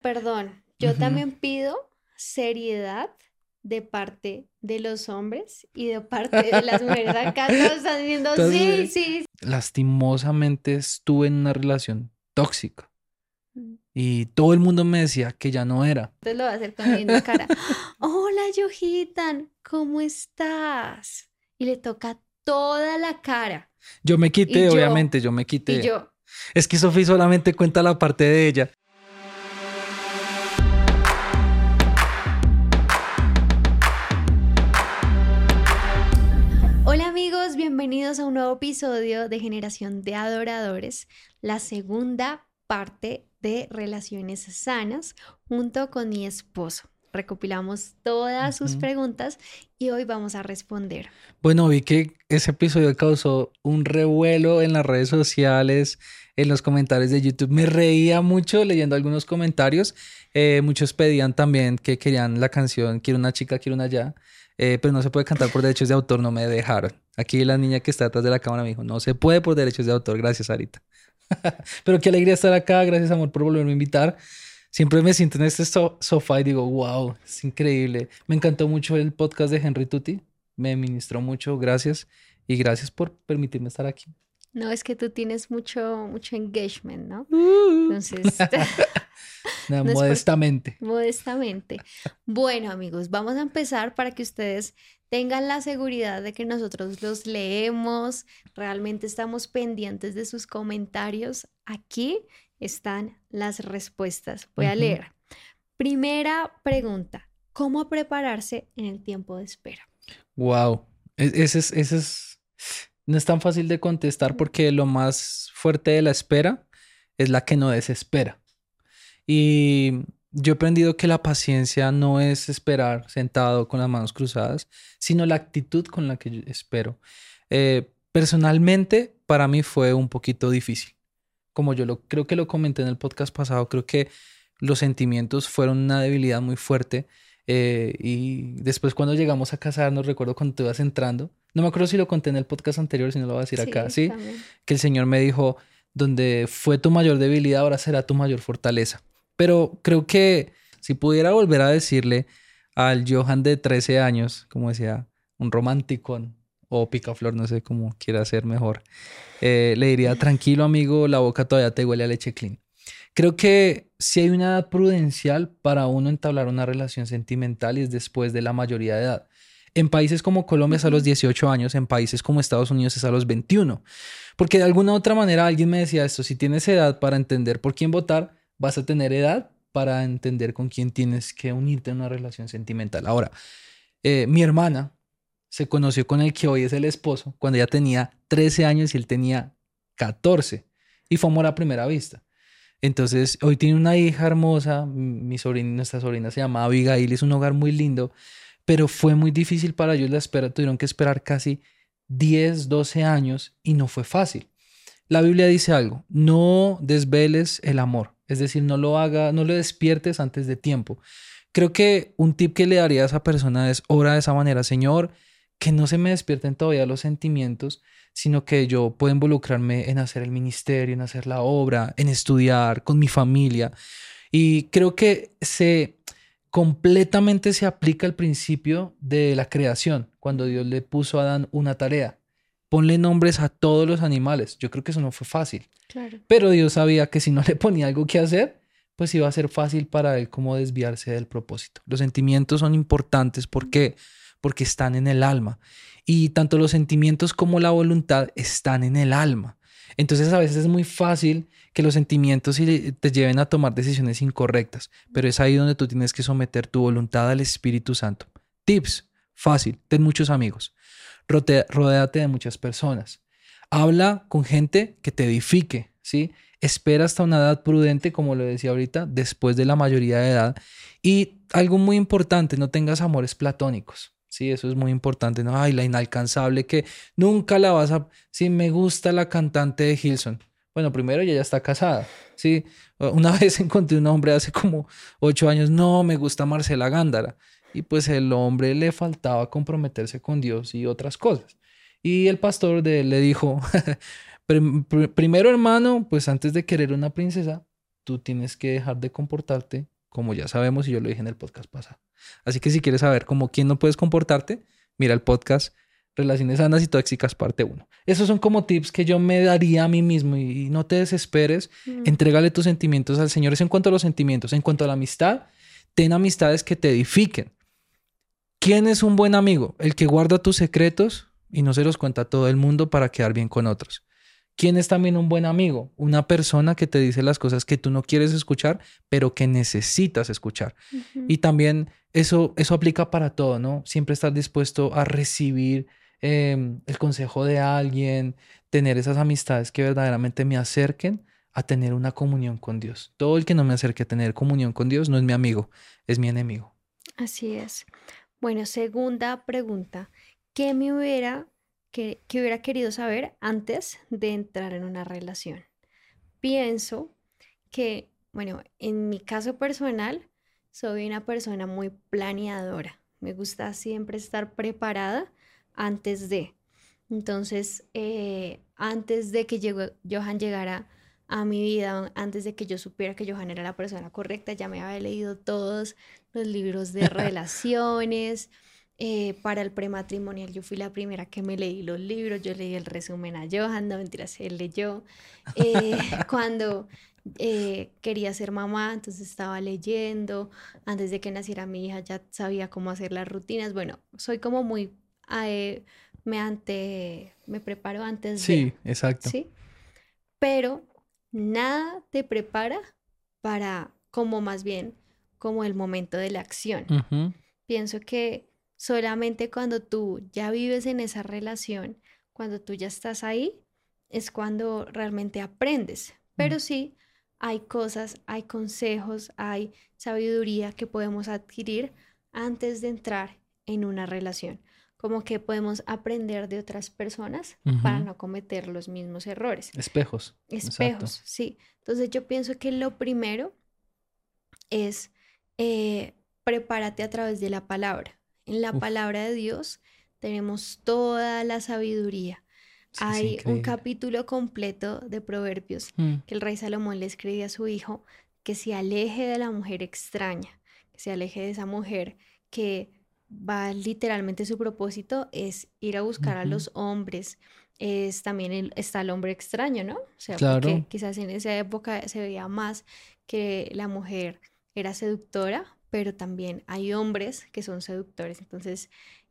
Perdón, yo también pido seriedad de parte de los hombres y de parte de las mujeres. Acá todos están diciendo, sí, sí. Lastimosamente estuve en una relación tóxica. Mm. Y todo el mundo me decía que ya no era. Entonces lo va a hacer con la cara. Hola, Yohitan, ¿cómo estás? Y le toca toda la cara. Yo me quité, obviamente, yo me quité. Y yo. Es que Sofía solamente cuenta la parte de ella. Bienvenidos a un nuevo episodio de Generación de Adoradores, la segunda parte de Relaciones Sanas junto con mi esposo. Recopilamos todas sus preguntas y hoy vamos a responder. Bueno, vi que ese episodio causó un revuelo en las redes sociales, en los comentarios de YouTube. Me reía mucho leyendo algunos comentarios. Eh, muchos pedían también que querían la canción Quiero una chica, quiero una ya. Eh, pero no se puede cantar por derechos de autor, no me dejaron. Aquí la niña que está detrás de la cámara me dijo, no se puede por derechos de autor, gracias Arita. pero qué alegría estar acá, gracias amor por volverme a invitar. Siempre me siento en este sofá y digo, wow, es increíble. Me encantó mucho el podcast de Henry Tutti, me ministró mucho, gracias. Y gracias por permitirme estar aquí. No, es que tú tienes mucho, mucho engagement, ¿no? Uh. Entonces... modestamente. modestamente. Bueno, amigos, vamos a empezar para que ustedes tengan la seguridad de que nosotros los leemos, realmente estamos pendientes de sus comentarios. Aquí están las respuestas. Voy a leer. Primera pregunta, ¿cómo prepararse en el tiempo de espera? Wow, e-, ese es, ese es, no es tan fácil de contestar porque lo más fuerte de la espera es la que no desespera. Y yo he aprendido que la paciencia no es esperar sentado con las manos cruzadas, sino la actitud con la que yo espero. Eh, personalmente, para mí fue un poquito difícil. Como yo lo creo que lo comenté en el podcast pasado, creo que los sentimientos fueron una debilidad muy fuerte. Eh, y después cuando llegamos a casarnos, recuerdo cuando te ibas entrando, no me acuerdo si lo conté en el podcast anterior, si no lo voy a decir acá, ¿sí? Que el Señor me dijo, donde fue tu mayor debilidad, ahora será tu mayor fortaleza. Pero creo que si pudiera volver a decirle al Johan de 13 años, como decía, un romántico o picaflor, no sé cómo quiera ser mejor, eh, le diría, tranquilo amigo, la boca todavía te huele a leche clean. Creo que si hay una edad prudencial para uno entablar una relación sentimental y es después de la mayoría de edad. En países como Colombia es a los 18 años, en países como Estados Unidos es a los 21. Porque de alguna u otra manera alguien me decía esto, si tienes edad para entender por quién votar, vas a tener edad para entender con quién tienes que unirte en una relación sentimental. Ahora, eh, mi hermana se conoció con el que hoy es el esposo cuando ella tenía 13 años y él tenía 14 y fue amor a primera vista. Entonces, hoy tiene una hija hermosa, mi sobrina, nuestra sobrina se llama Abigail, es un hogar muy lindo, pero fue muy difícil para ellos la espera, tuvieron que esperar casi 10, 12 años y no fue fácil. La Biblia dice algo, no desveles el amor, es decir, no lo haga, no lo despiertes antes de tiempo. Creo que un tip que le daría a esa persona es ora de esa manera, Señor, que no se me despierten todavía los sentimientos, sino que yo pueda involucrarme en hacer el ministerio, en hacer la obra, en estudiar con mi familia. Y creo que se completamente se aplica el principio de la creación, cuando Dios le puso a Adán una tarea ponle nombres a todos los animales. Yo creo que eso no fue fácil. Pero Dios sabía que si no le ponía algo que hacer, pues iba a ser fácil para él como desviarse del propósito. Los sentimientos son importantes porque porque están en el alma y tanto los sentimientos como la voluntad están en el alma. Entonces a veces es muy fácil que los sentimientos te lleven a tomar decisiones incorrectas, pero es ahí donde tú tienes que someter tu voluntad al Espíritu Santo. Tips, fácil, ten muchos amigos rodéate de muchas personas. Habla con gente que te edifique, ¿sí? Espera hasta una edad prudente, como lo decía ahorita, después de la mayoría de edad. Y algo muy importante, no tengas amores platónicos. Sí, eso es muy importante. No, ay, la inalcanzable que nunca la vas a. Sí, me gusta la cantante de Hilson. Bueno, primero ella ya está casada. Sí, una vez encontré un hombre hace como ocho años. No, me gusta Marcela Gándara y pues el hombre le faltaba comprometerse con Dios y otras cosas. Y el pastor de él le dijo, primero hermano, pues antes de querer una princesa, tú tienes que dejar de comportarte como ya sabemos y yo lo dije en el podcast pasado. Así que si quieres saber cómo quién no puedes comportarte, mira el podcast Relaciones sanas y tóxicas, parte 1. Esos son como tips que yo me daría a mí mismo y, no te desesperes. Mm. Entrégale tus sentimientos al Señor. Es en cuanto a los sentimientos. En cuanto a la amistad, ten amistades que te edifiquen. ¿Quién es un buen amigo? El que guarda tus secretos y no se los cuenta a todo el mundo para quedar bien con otros. ¿Quién es también un buen amigo? Una persona que te dice las cosas que tú no quieres escuchar, pero que necesitas escuchar. Y también eso, eso aplica para todo, ¿no? Siempre estar dispuesto a recibir Em, el consejo de alguien, tener esas amistades que verdaderamente me acerquen a tener una comunión con Dios. Todo el que no me acerque a tener comunión con Dios no es mi amigo, es mi enemigo. Así es. Bueno, segunda pregunta. ¿Qué me hubiera, que, que hubiera querido saber antes de entrar en una relación? Pienso que, bueno, en mi caso personal, soy una persona muy planeadora. Me gusta siempre estar preparada antes de. Entonces, eh, antes de que Johan llegara a mi vida, antes de que yo supiera que Johan era la persona correcta, ya me había leído todos los libros de relaciones. Eh, para el prematrimonial yo fui la primera que me leí los libros, yo leí el resumen a Johan, no mentiras, él leyó. Eh, cuando quería ser mamá, entonces estaba leyendo, antes de que naciera mi hija ya sabía cómo hacer las rutinas. Bueno, soy como muy me ante, me preparo antes sí, de. Sí, exacto. Sí. Pero nada te prepara para, como más bien, como el momento de la acción. Pienso que solamente cuando tú ya vives en esa relación, cuando tú ya estás ahí, es cuando realmente aprendes. Pero sí, hay cosas, hay consejos, hay sabiduría que podemos adquirir antes de entrar en una relación como que podemos aprender de otras personas para no cometer los mismos errores. Espejos. Espejos, sí. Entonces yo pienso que lo primero es eh, prepárate a través de la palabra. En la palabra de Dios tenemos toda la sabiduría. Hay un capítulo completo de Proverbios mm. que el rey Salomón le escribe a su hijo que se aleje de la mujer extraña, que se aleje de esa mujer que va literalmente su propósito es ir a buscar a los hombres. Es también está el hombre extraño, ¿no? O sea, porque quizás en esa época se veía más que la mujer era seductora, pero también hay hombres que son seductores. Entonces,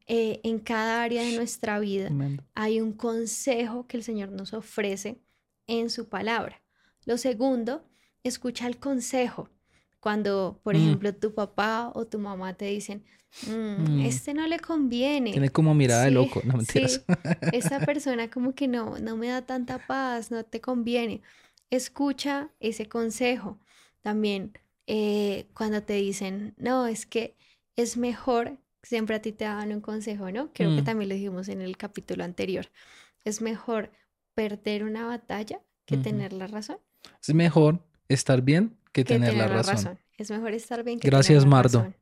eh, en cada área de nuestra vida hay un consejo que el Señor nos ofrece en su palabra. Lo segundo, escucha el consejo. Cuando, por mm. ejemplo, tu papá o tu mamá te dicen, mm, mm. este no le conviene. Tiene como mirada de loco, no mentiras. Sí. Esa persona como que no, no me da tanta paz, no te conviene. Escucha ese consejo. También eh, cuando te dicen, no, es que es mejor, siempre a ti te dan un consejo, ¿no? Creo que también lo dijimos en el capítulo anterior. Es mejor perder una batalla que tener la razón. Es mejor estar bien que, tener, la, razón. Es mejor estar bien que Gracias, tener la Mardo.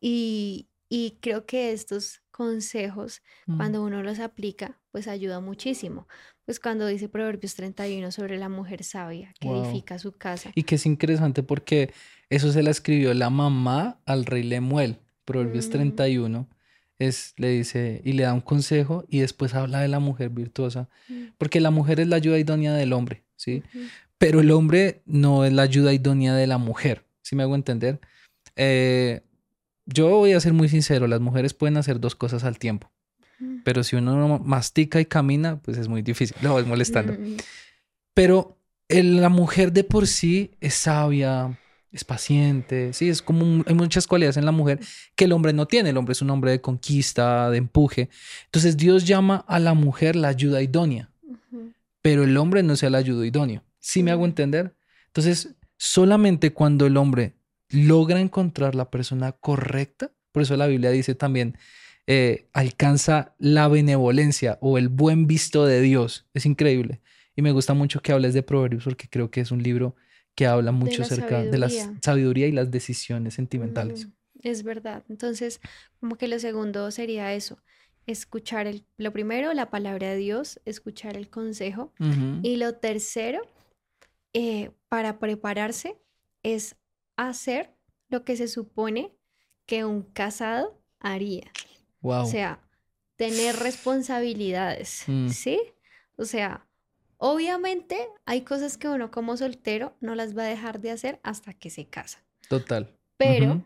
Y, y, creo que estos consejos, mm. cuando uno los aplica, pues ayuda muchísimo. Pues cuando dice Proverbios 31 sobre la mujer sabia que edifica su casa. Y que es interesante porque eso se la escribió la mamá al rey Lemuel. Proverbios 31 mm. es, le dice y le da un consejo y después habla de la mujer virtuosa. Mm. Porque la mujer es la ayuda idónea del hombre, ¿sí? pero el hombre no es la ayuda idónea de la mujer, si me hago entender. Eh, yo voy a ser muy sincero, las mujeres pueden hacer dos cosas al tiempo, pero si uno mastica y camina, pues es muy difícil, lo es molestando. Pero la mujer de por sí es sabia, es paciente, sí, es como hay muchas cualidades en la mujer que el hombre no tiene. El hombre es un hombre de conquista, de empuje. Entonces Dios llama a la mujer la ayuda idónea, pero el hombre no es el ayuda idóneo. ¿Sí me hago entender? Entonces, solamente cuando el hombre logra encontrar la persona correcta, por eso la Biblia dice también, eh, alcanza la benevolencia o el buen visto de Dios. Es increíble. Y me gusta mucho que hables de Proverbios porque creo que es un libro que habla mucho acerca de la sabiduría y las decisiones sentimentales. es verdad. Entonces, como que lo segundo sería eso, escuchar el, lo primero, la palabra de Dios, escuchar el consejo. Y lo tercero, eh, para prepararse es hacer lo que se supone que un casado haría. Wow. O sea, tener responsabilidades, Mm. ¿sí? O sea, obviamente hay cosas que uno como soltero no las va a dejar de hacer hasta que se casa, Total. pero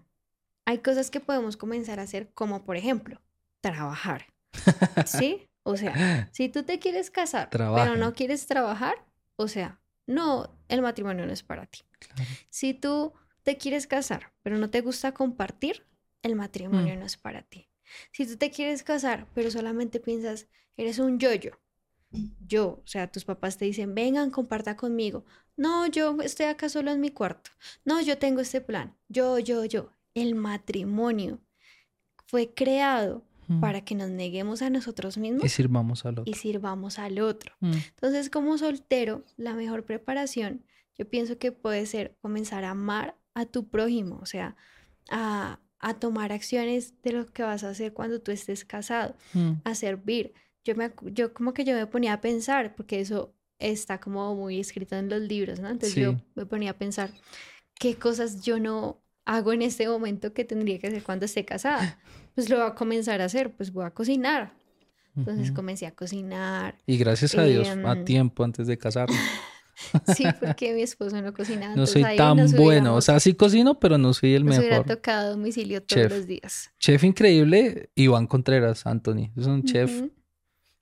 hay cosas que podemos comenzar a hacer como por ejemplo, trabajar, ¿sí? O sea, si tú te quieres casar, pero no quieres trabajar, o sea, no, el matrimonio no es para ti. Claro. Si tú te quieres casar, pero no te gusta compartir, el matrimonio Mm. no es para ti. Si tú te quieres casar, pero solamente piensas, eres un yo-yo. Yo, o sea, tus papás te dicen, vengan, comparta conmigo. No, yo estoy acá solo en mi cuarto. No, yo tengo este plan. Yo, yo, yo. El matrimonio fue creado Mm. para que nos neguemos a nosotros mismos Y sirvamos al otro. y sirvamos al otro. Mm. Entonces, como soltero, la mejor preparación, yo pienso que puede ser comenzar a amar a tu prójimo, o sea, a, a tomar acciones de lo que vas a hacer cuando tú estés casado, Mm. a servir. Yo, me, yo como que yo me ponía a pensar, porque eso está como muy escrito en los libros, ¿no? Entonces yo Sí. me ponía a pensar qué cosas yo no hago en este momento que tendría que hacer cuando esté casada. Pues lo voy a comenzar a hacer, pues voy a cocinar. Entonces Ujú. comencé a cocinar. Y gracias a Dios, a Em, tiempo antes de casarnos. Sí, porque mi esposo no cocinaba. No soy tan nos bueno. O sea, sí cocino, pero no soy el nos hubiera mejor. tocado domicilio todos Chef. los días. Chef increíble, Iván Contreras, Anthony. Es un chef Ujú,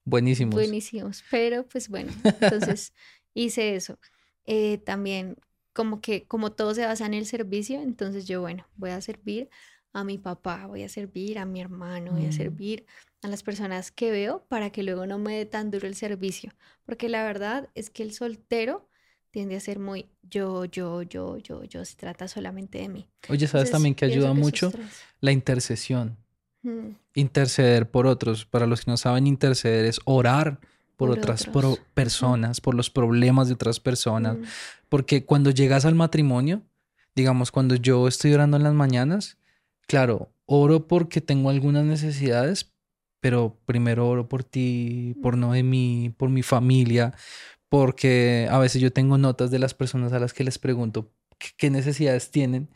buenísimo. Buenísimos. Pero pues bueno, entonces hice eso. Eh, también como que como todo se basa en el servicio, entonces yo, bueno, voy a servir a mi papá, voy a servir a mi hermano, voy a Mm. servir a las personas que veo para que luego no me dé tan duro el servicio. Porque la verdad es que el soltero tiende a ser muy yo, yo, yo, yo, yo, se trata solamente de mí. Oye, ¿sabes Entonces, también que ayuda esos mucho? La intercesión. Mm, Interceder por otros. Para los que no saben, interceder es orar por, Por otras pro- personas, por los problemas de otras personas. mm, Porque cuando llegas al matrimonio, digamos, cuando yo estoy orando en las mañanas, claro, oro porque tengo algunas necesidades, pero primero oro por ti, por Noemí, por mi familia, porque a veces yo tengo notas de las personas a las que les pregunto qué, necesidades tienen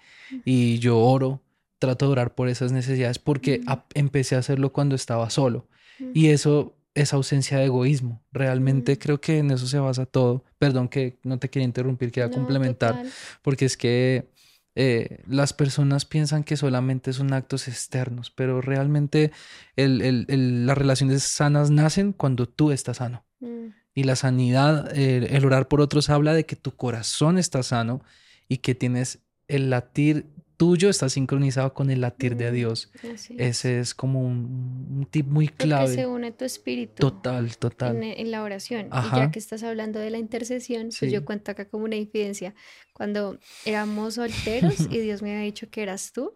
y yo oro, trato de orar por esas necesidades porque Mm. a- empecé a hacerlo cuando estaba solo. mm. Y eso es ausencia de egoísmo. Realmente Mm. creo que en eso se basa todo. Perdón que no te quería interrumpir, quería No, complementar, total. porque es que eh, las personas piensan que solamente son actos externos, pero realmente el- el- el- las relaciones sanas nacen cuando tú estás sano. Mm, Y la sanidad, el orar por otros habla de que tu corazón está sano y que tienes el latir tuyo está sincronizado con el latir de mm, Dios. es. Ese es como un, un tip muy Porque se clave. une tu espíritu Total, total. en, en la oración. Y Ajá. ya que estás hablando de la intercesión, pues Sí. yo cuento acá como una infidencia. Cuando éramos solteros y Dios me había dicho que eras tú,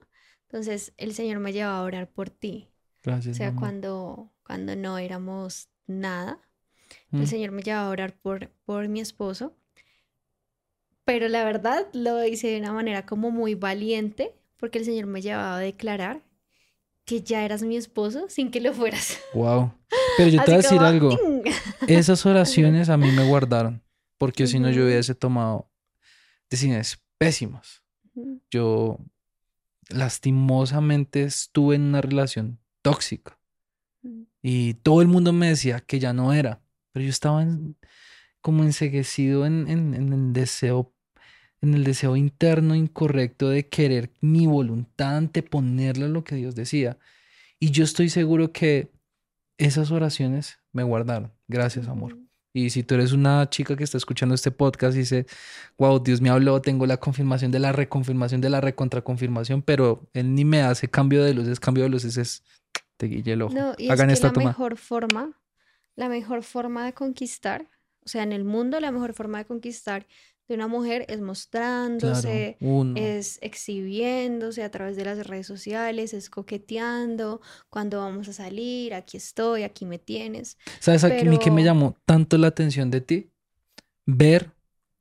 entonces el Señor me llevaba a orar por ti. O Gracias. sea, mamá. cuando, cuando no éramos nada, Mm. el Señor me llevaba a orar por, por mi esposo. Pero la verdad lo hice de una manera como muy valiente, porque el Señor me llevaba a declarar que ya eras mi esposo sin que lo fueras. Wow. Pero yo te voy a decir como, algo. Esas oraciones a mí me guardaron. Porque si no, yo hubiese tomado decisiones pésimas. Yo lastimosamente estuve en una relación tóxica. Y todo el mundo me decía que ya no era. Pero yo estaba en- como enseguecido en, en- en el deseo, en el deseo interno incorrecto de querer mi voluntad anteponerle lo que Dios decía. Y yo estoy seguro que esas oraciones me guardaron. Gracias, amor. Y si tú eres una chica que está escuchando este podcast y dice, wow, Dios me habló, tengo la confirmación de la reconfirmación de la recontraconfirmación, pero Él ni me hace cambio de luces, cambio de luces es, te guille el ojo. No, y Hagan es que esta la toma. mejor forma, la mejor forma de conquistar, o sea, en el mundo la mejor forma de conquistar de una mujer es mostrándose, es exhibiéndose a través de las redes sociales, es coqueteando, cuando vamos a salir, aquí estoy, aquí me tienes. ¿Sabes a mí que me llamó tanto la atención de ti? Ver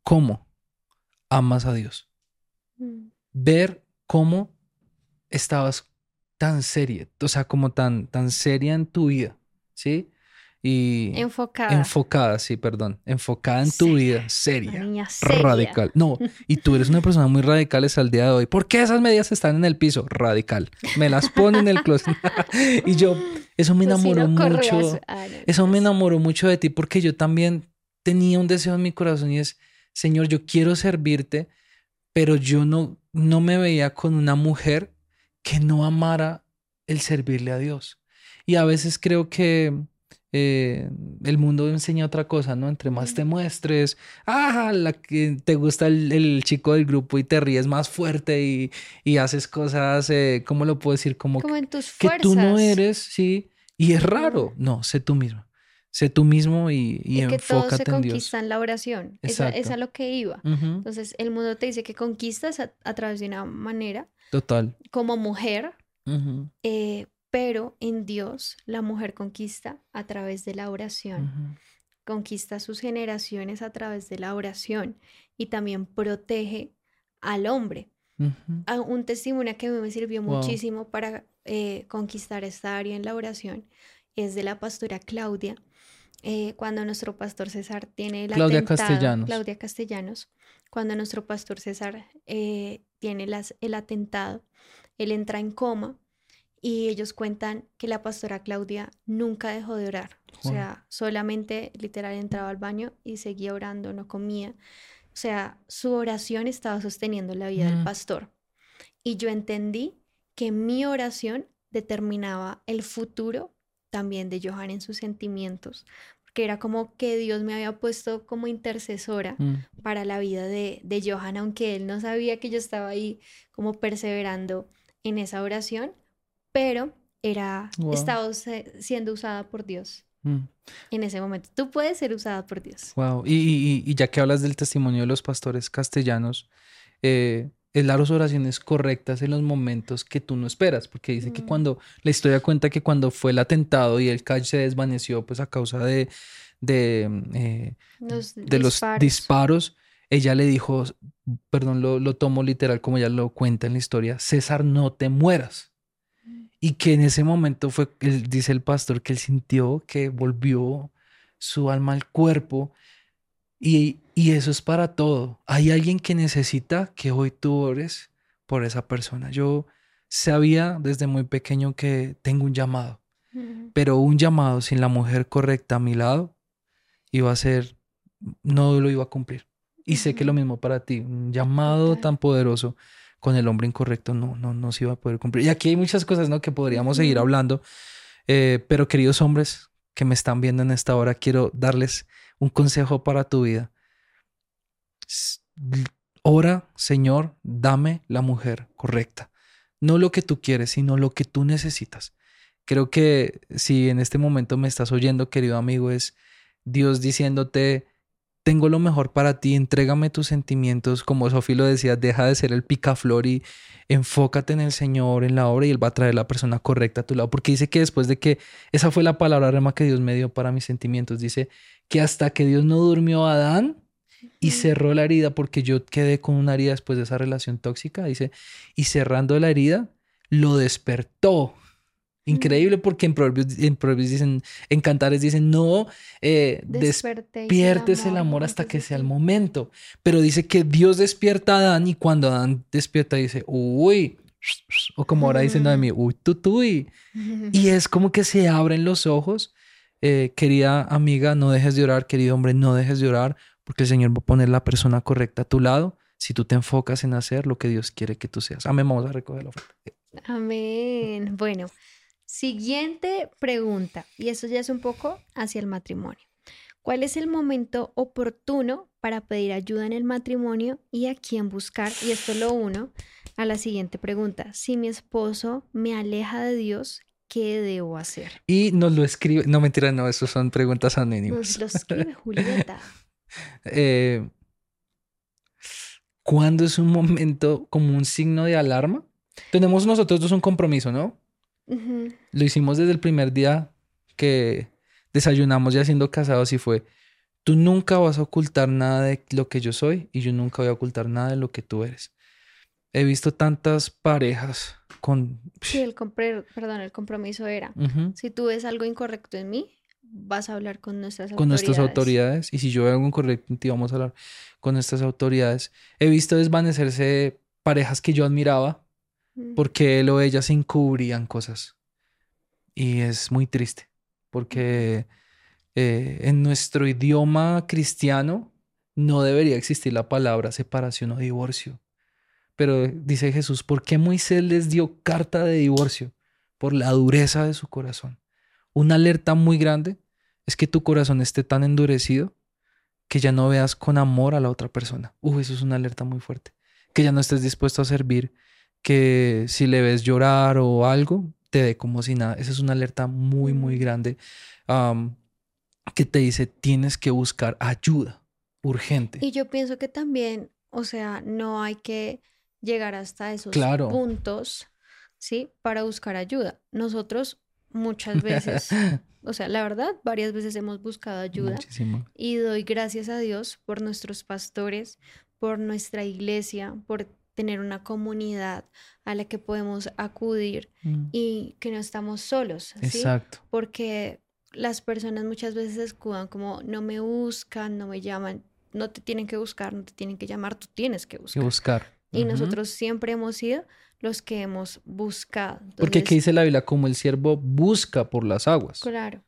cómo amas a Dios. Mm, ver cómo estabas tan seria, o sea, como tan, tan seria en tu vida, ¿sí? Y enfocada. Enfocada, sí, perdón. Enfocada en tu vida, seria, niña seria. Radical. No, y tú eres una persona muy radical hasta el día de hoy. ¿Por qué esas medias están en el piso? Radical. Me las pone en el closet. y yo, eso me Pues si enamoró no mucho. ah, Eso me pues, enamoró mucho de ti porque yo también tenía un deseo en mi corazón y es, Señor, yo quiero servirte, pero yo no, no me veía con una mujer que no amara el servirle a Dios. Y a veces creo que eh, el mundo enseña otra cosa, ¿no? Entre más te muestres, ah, la que te gusta el, el chico del grupo y te ríes más fuerte y, y haces cosas, eh, ¿cómo lo puedo decir? Como Como en tus que tú no eres, sí, y es raro. No, sé tú mismo. Sé tú mismo y, y Y que todo se enfócate en conquista en la oración. Esa, es a lo que iba. Ujú, Entonces, el mundo te dice que conquistas a, a través de una manera Total. como mujer, Ujú, eh, pero en Dios la mujer conquista a través de la oración. conquista sus generaciones a través de la oración y también protege al hombre. Ah, Un testimonio que a mí me sirvió Wow. muchísimo para eh, conquistar esta área en la oración es de la pastora Claudia. Eh, cuando nuestro pastor César tiene el Claudia atentado, Castellanos. Claudia Castellanos, cuando nuestro pastor César eh, tiene las- el atentado, él entra en coma y ellos cuentan que la pastora Claudia nunca dejó de orar. O sea, solamente literal entraba al baño y seguía orando, no comía. O sea, su oración estaba sosteniendo la vida del Mm. pastor. Y yo entendí que mi oración determinaba el futuro también de Johan en sus sentimientos, porque era como que Dios me había puesto como intercesora Mm. para la vida de, de Johan, aunque él no sabía que yo estaba ahí como perseverando en esa oración, pero era, Wow. estaba siendo usada por Dios Mm. en ese momento. Tú puedes ser usada por Dios. Wow. Y, y- y ya que hablas del testimonio de los pastores castellanos, eh, es las oraciones correctas en los momentos que tú no esperas, porque dice que Mm. cuando la historia cuenta que cuando fue el atentado y el calle se desvaneció, pues a causa de, de, eh, Los de los disparos. ella le dijo, perdón, lo, lo tomo literal como ella lo cuenta en la historia, César, no te mueras. Y que en ese momento fue, él, dice el pastor, que él sintió que volvió su alma al cuerpo. Y, y eso es para todo. Hay alguien que necesita que hoy tú ores por esa persona. Yo sabía desde muy pequeño que tengo un llamado, pero un llamado sin la mujer correcta a mi lado iba a ser, no lo iba a cumplir. Y sé que lo mismo para ti, un llamado tan poderoso con el hombre incorrecto no, no, no se iba a poder cumplir. Y aquí hay muchas cosas, ¿no? Que podríamos seguir hablando, eh, pero queridos hombres que me están viendo en esta hora, quiero darles un consejo para tu vida. Ora, Señor, dame la mujer correcta. No lo que tú quieres, sino lo que tú necesitas. Creo que si en este momento me estás oyendo, querido amigo, es Dios diciéndote, tengo lo mejor para ti, entrégame tus sentimientos, como Sofía lo decía, deja de ser el picaflor y enfócate en el Señor, en la obra y Él va a traer la persona correcta a tu lado, porque dice que después de que, esa fue la palabra rema que Dios me dio para mis sentimientos, dice que hasta que Dios no durmió a Adán y cerró la herida, porque yo quedé con una herida después de esa relación tóxica, dice, y cerrando la herida, lo despertó. Increíble porque en Proverbios, en Proverbios dicen, en Cantares dicen, no, eh, el despiertes el amor hasta que sea el momento. Pero dice que Dios despierta a Adán y cuando Adán despierta dice, uy, o como ahora dicen de mí, uy, tutuy. Y es como que se abren los ojos. Eh, querida amiga, no dejes de orar, querido hombre, no dejes de orar, porque el Señor va a poner la persona correcta a tu lado si tú te enfocas en hacer lo que Dios quiere que tú seas. Amén, vamos a recoger la oferta. Amén. Bueno, siguiente pregunta, y eso ya es un poco hacia el matrimonio. ¿Cuál es el momento oportuno para pedir ayuda en el matrimonio y a quién buscar? Y esto lo uno a la siguiente pregunta. Si mi esposo me aleja de Dios, ¿qué debo hacer? Y nos lo escribe, no mentira, no, eso son preguntas anónimas. Nos lo escribe Julieta. Eh, ¿Cuándo es un momento como un signo de alarma? Tenemos nosotros dos un compromiso, ¿no? Lo hicimos desde el primer día que desayunamos ya siendo casados y fue, tú nunca vas a ocultar nada de lo que yo soy y yo nunca voy a ocultar nada de lo que tú eres. He visto tantas parejas con... Sí, el, compre- perdón, el compromiso era, si tú ves algo incorrecto en mí, vas a hablar con nuestras con nuestras autoridades. Y si yo veo algo incorrecto en ti, vamos a hablar con nuestras autoridades. He visto desvanecerse parejas que yo admiraba. Porque él o ella se encubrían cosas. Y es muy triste, porque eh, en nuestro idioma cristiano no debería existir la palabra separación o divorcio. Pero dice Jesús, ¿por qué Moisés les dio carta de divorcio? Por la dureza de su corazón. Una alerta muy grande es que tu corazón esté tan endurecido que ya no veas con amor a la otra persona. Uh, eso es una alerta muy fuerte. Que ya no estés dispuesto a servir, que si le ves llorar o algo, te dé como si nada. Esa es una alerta muy, muy grande am, que te dice tienes que buscar ayuda urgente. Y yo pienso que también, o sea, no hay que llegar hasta esos Claro. puntos, ¿sí? Para buscar ayuda. Nosotros muchas veces, o sea, la verdad, varias veces hemos buscado ayuda Muchísimo. y doy gracias a Dios por nuestros pastores, por nuestra iglesia, por tener una comunidad a la que podemos acudir Mm, y que no estamos solos, ¿sí? Exacto. porque las personas muchas veces escudan como no me buscan, no me llaman, no te tienen que buscar, no te tienen que llamar, tú tienes que Que buscar. Y nosotros siempre hemos sido los que hemos buscado. Porque ¿qué Entonces, dice la Biblia? Como el siervo busca por las aguas. claro.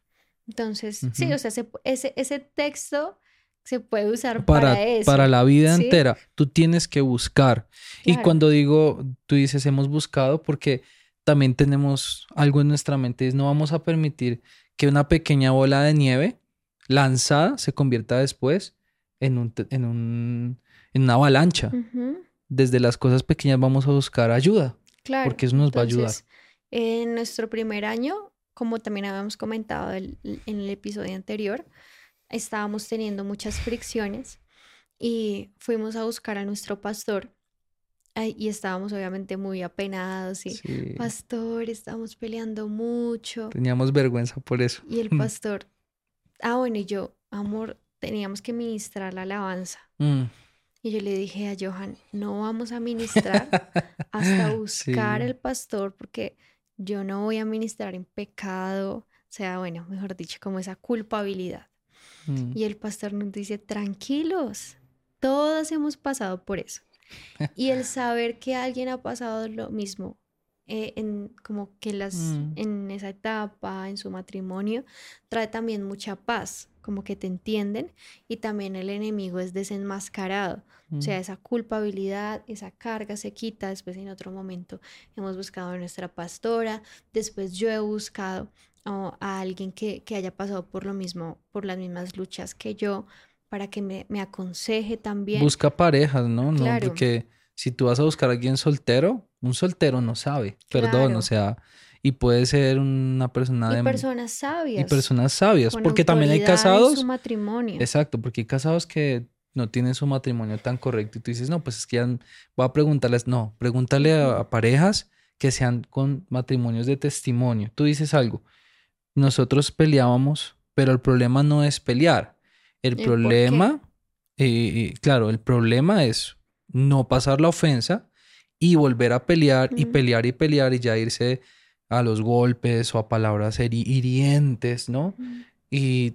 Entonces, sí, o sea, ese, ese texto se puede usar para, Para, eso. para la vida ¿sí? entera, tú tienes que buscar. Y cuando digo, tú dices hemos buscado, porque también tenemos algo en nuestra mente, es no vamos a permitir que una pequeña bola de nieve lanzada se convierta después en, un, en, un, en una avalancha. Desde las cosas pequeñas vamos a buscar ayuda, Claro. porque eso nos va a ayudar. En nuestro primer año, como también habíamos comentado el- en el episodio anterior, estábamos teniendo muchas fricciones y fuimos a buscar a nuestro pastor ay, y estábamos obviamente muy apenados y, Sí, pastor, estamos peleando mucho. teníamos vergüenza por eso. Y el pastor, ah, bueno, y yo, amor, teníamos que ministrar la alabanza. Mm, Y yo le dije a Johan, no vamos a ministrar hasta buscar Sí. el pastor porque yo no voy a ministrar en pecado, o sea, bueno, mejor dicho, como esa culpabilidad. Mm. Y el pastor nos dice, tranquilos, todos hemos pasado por eso. Y el saber que alguien ha pasado lo mismo, eh, en, como que las, Mm. en esa etapa, en su matrimonio, trae también mucha paz, como que te entienden y también el enemigo es desenmascarado. O sea, Mm. esa culpabilidad, esa carga se quita. Después en otro momento hemos buscado a nuestra pastora. Después yo he buscado oh, a alguien que, que haya pasado por lo mismo, por las mismas luchas que yo, para que me, me aconseje también. Busca parejas, ¿no? No, porque si tú vas a buscar a alguien soltero, un soltero no sabe, perdón, o sea, y puede ser una persona y de personas sabias. y personas sabias, porque también hay en casados, su matrimonio. exacto, porque hay casados que no tienen su matrimonio tan correcto y tú dices, no, pues es que ya voy a preguntarles, no, pregúntale a, a parejas que sean con matrimonios de testimonio. Tú dices algo, nosotros peleábamos, pero el problema no es pelear, el problema, eh, eh, claro, el problema es no pasar la ofensa y volver a pelear y pelear y pelear y ya irse a los golpes o a palabras hirientes, ¿no? Mm, Y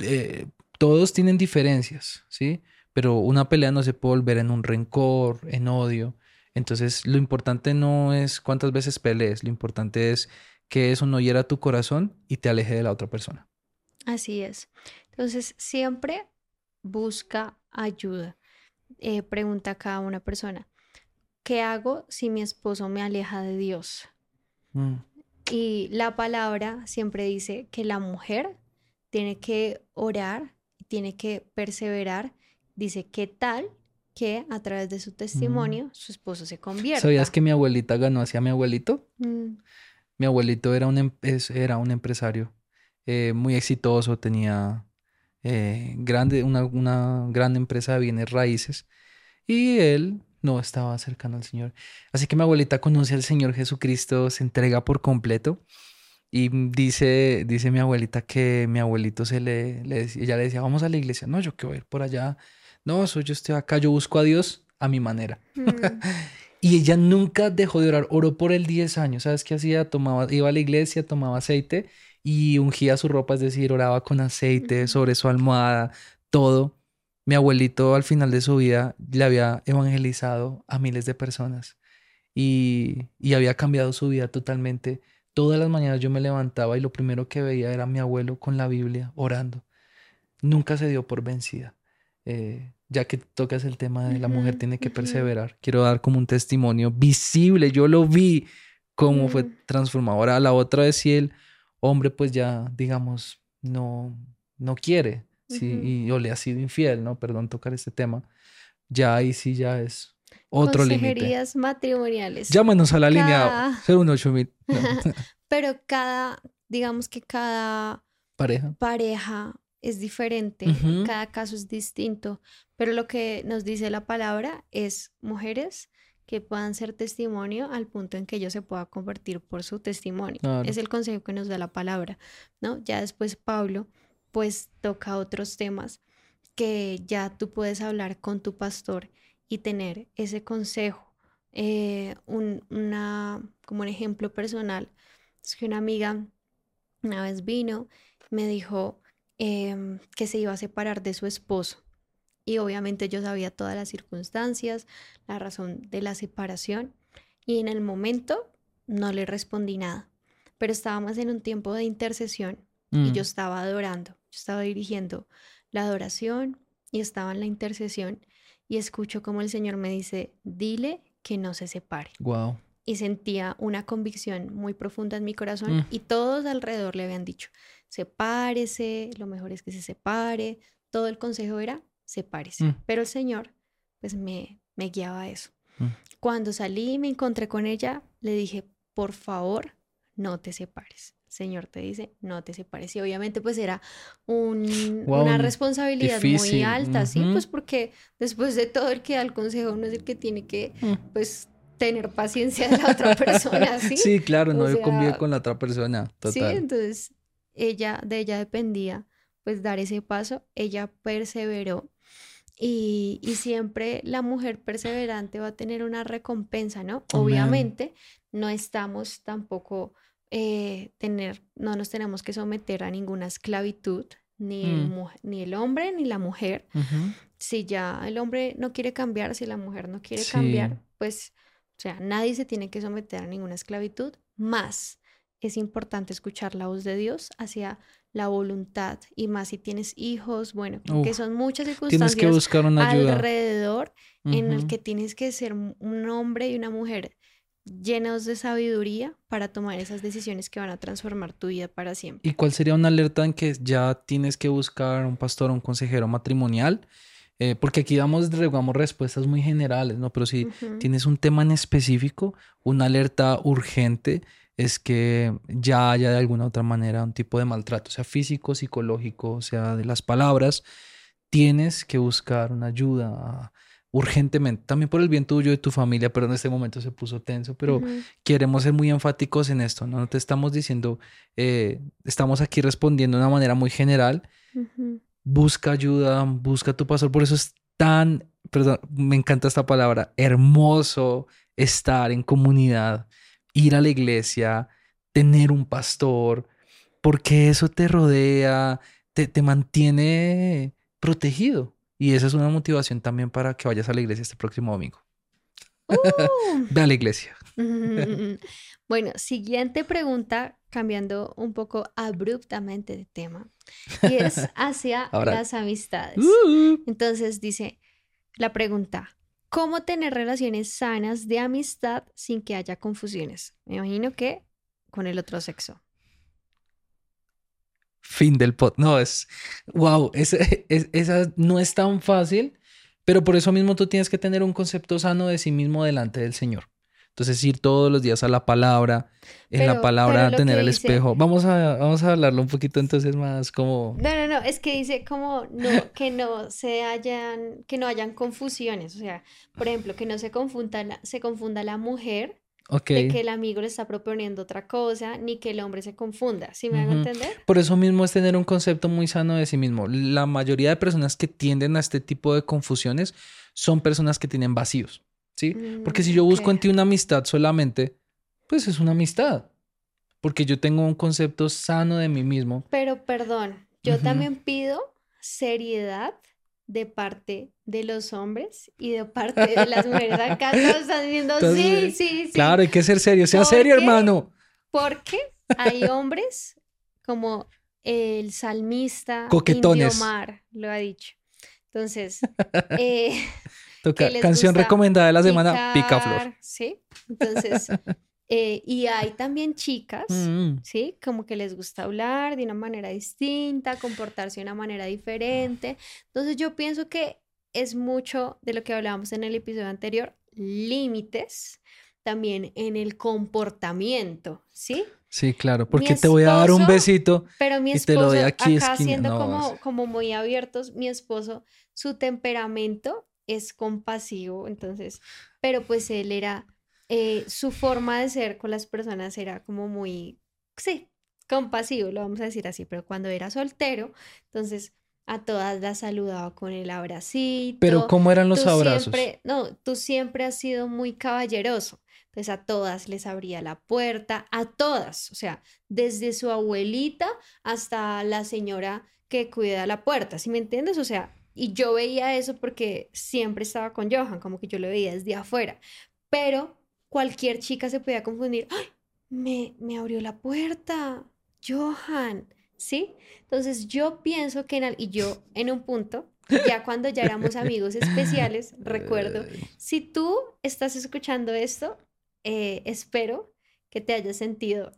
eh, todos tienen diferencias, ¿sí? Pero una pelea no se puede volver en un rencor, en odio. Entonces, lo importante no es cuántas veces pelees, lo importante es que eso no hiera tu corazón y te aleje de la otra persona. Así es. Entonces, siempre busca ayuda. Eh, pregunta acá una persona, ¿qué hago si mi esposo me aleja de Dios? Mm, Y la palabra siempre dice que la mujer tiene que orar, tiene que perseverar. Dice, ¿qué tal que a través de su testimonio su esposo se convierta? ¿Sabías que mi abuelita ganó hacia mi abuelito? Mm, Mi abuelito era un, em- era un empresario eh, muy exitoso, tenía eh, grande, una, una gran empresa de bienes raíces y él no estaba cercano al Señor. Así que mi abuelita conoce al Señor Jesucristo, se entrega por completo y dice, dice mi abuelita que mi abuelito se le, le ella le decía, vamos a la iglesia. No, yo a ir por allá. No, soy yo estoy acá, yo busco a Dios a mi manera. mm, Y ella nunca dejó de orar, oró por él 10 años. ¿Sabes qué hacía? Tomaba, iba a la iglesia, tomaba aceite y ungía su ropa, es decir, oraba con aceite sobre su almohada, todo. Mi abuelito al final de su vida le había evangelizado a miles de personas y, y había cambiado su vida totalmente. Todas las mañanas yo me levantaba y lo primero que veía era a mi abuelo con la Biblia orando. Nunca se dio por vencida. Eh, ya que tocas el tema de la mujer tiene que perseverar, quiero dar como un testimonio visible. Yo lo vi cómo fue transformado. Ahora la otra es si el hombre pues ya, digamos, no, no quiere, sí, y, o le ha sido infiel, ¿no? Perdón tocar este tema. Ya ahí sí ya es otro límite. matrimoniales. Llámanos a la línea 018000. Pero cada, digamos que cada pareja, pareja es diferente, cada caso es distinto, pero lo que nos dice la palabra es mujeres que puedan ser testimonio al punto en que ellos se pueda convertir por su testimonio. Es el consejo que nos da la palabra, ¿no? Ya después Pablo pues toca otros temas que ya tú puedes hablar con tu pastor y tener ese consejo. Eh, un, una, como un ejemplo personal, es que una amiga una vez vino, me dijo em, que se iba a separar de su esposo. Y obviamente yo sabía todas las circunstancias, la razón de la separación. Y en el momento no le respondí nada. Pero estábamos en un tiempo de intercesión y yo mm. estaba adorando. Yo estaba dirigiendo la adoración y estaba en la intercesión y escucho como el Señor me dice, dile que no se separe. Wow. Y sentía una convicción muy profunda en mi corazón mm. y todos alrededor le habían dicho, sepárese, lo mejor es que se separe. Todo el consejo era, sepárese. Mm. Pero el Señor, pues me, me guiaba a eso. Mm. Cuando salí y me encontré con ella, le dije, por favor, no te separes. Señor te dice, no te separes. Y obviamente pues era una responsabilidad muy alta, ¿sí? Pues porque después de todo el que da el consejo uno es el que tiene que mm. pues tener paciencia de la otra persona, ¿sí? Sí, claro, no convive con la otra persona, total. Sí, entonces ella, de ella dependía pues dar ese paso, ella perseveró y, y, siempre la mujer perseverante va a tener una recompensa, ¿no? Obviamente no estamos tampoco eh, tener, no nos tenemos que someter a ninguna esclavitud, ni, el, mm. ni el hombre ni la mujer. Si ya el hombre no quiere cambiar, si la mujer no quiere cambiar, pues, o sea, nadie se tiene que someter a ninguna esclavitud, más es importante escuchar la voz de Dios hacia la voluntad y más si tienes hijos, bueno, que son muchas circunstancias que buscar una ayuda. alrededor en el que tienes que ser un hombre y una mujer llenos de sabiduría para tomar esas decisiones que van a transformar tu vida para siempre. ¿Y cuál sería una alerta en que ya tienes que buscar un pastor o un consejero matrimonial? Eh, porque aquí damos, digamos, respuestas muy generales, ¿no? Pero si tienes un tema en específico, una alerta urgente es que ya haya de alguna otra manera un tipo de maltrato, sea físico, psicológico, sea de las palabras, tienes que buscar una ayuda urgentemente, también por el bien tuyo y de tu familia, pero en este momento se puso tenso, pero queremos ser muy enfáticos en esto, ¿no? No te estamos diciendo, eh, estamos aquí respondiendo de una manera muy general, busca ayuda, busca tu pastor, por eso es tan, perdón, me encanta esta palabra, hermoso estar en comunidad, ir a la iglesia, tener un pastor, porque eso te rodea, te, te mantiene protegido. Y esa es una motivación también para que vayas a la iglesia este próximo domingo. Uh. Ve a la iglesia. bueno, siguiente pregunta, cambiando un poco abruptamente de tema, y es hacia las amistades. Uh. Entonces dice la pregunta, ¿cómo tener relaciones sanas de amistad sin que haya confusiones? Me imagino que con el otro sexo. Fin del pod. No, es. Wow, es, esa no es tan fácil, pero por eso mismo tú tienes que tener un concepto sano de sí mismo delante del Señor. Entonces, ir todos los días a la palabra, en la palabra tener el espejo. Vamos a, vamos a hablarlo un poquito entonces más como. No, no, no, es que dice como no, que no se hayan, que no hayan confusiones. O sea, por ejemplo, que no se confunda se confunda la mujer de que el amigo le está proponiendo otra cosa, ni que el hombre se confunda. ¿Sí me van a entender? Por eso mismo es tener un concepto muy sano de sí mismo. La mayoría de personas que tienden a este tipo de confusiones son personas que tienen vacíos. ¿Sí? Porque si yo busco en Mm, ok. ti una amistad solamente, pues es una amistad. Porque yo tengo un concepto sano de mí mismo. Pero perdón, yo Ujú. también pido seriedad de parte de los hombres y de parte de las mujeres. Acá todos están diciendo, sí, Entonces, sí, sí. Claro, hay que ser serio. Sea ¿Por serio, qué? hermano. Porque hay hombres como el salmista Coquetones. Indio Mar lo ha dicho. Entonces, eh, Toca, canción recomendada de la semana, Picaflor. ¿sí? Entonces, eh, y hay también chicas, Mm, ¿sí? Como que les gusta hablar de una manera distinta, comportarse de una manera diferente. Entonces, yo pienso que es mucho de lo que hablábamos en el episodio anterior, límites también en el comportamiento, ¿sí? Sí, claro, porque te voy a dar un besito. Pero mi Y te lo esposo, doy aquí, acá esquina, siendo no, como, como muy abiertos, mi esposo, su temperamento es compasivo, entonces, pero pues él era, eh, su forma de ser con las personas era como muy, sí, compasivo, lo vamos a decir así, pero cuando era soltero, entonces a todas las saludaba con el abracito. Pero ¿cómo eran los Tú abrazos? siempre, no, tú siempre has sido muy caballeroso. Entonces a todas les abría la puerta, a todas, o sea, desde su abuelita hasta la señora que cuida la puerta, ¿sí me entiendes? O sea, y yo veía eso porque siempre estaba con Johan, como que yo lo veía desde afuera, pero cualquier chica se podía confundir, ¡ay! Me, me abrió la puerta, Johan, ¿sí? Entonces yo pienso que en, y yo en un punto, ya cuando ya éramos amigos especiales, recuerdo, si tú estás escuchando esto, eh, espero que te hayas sentido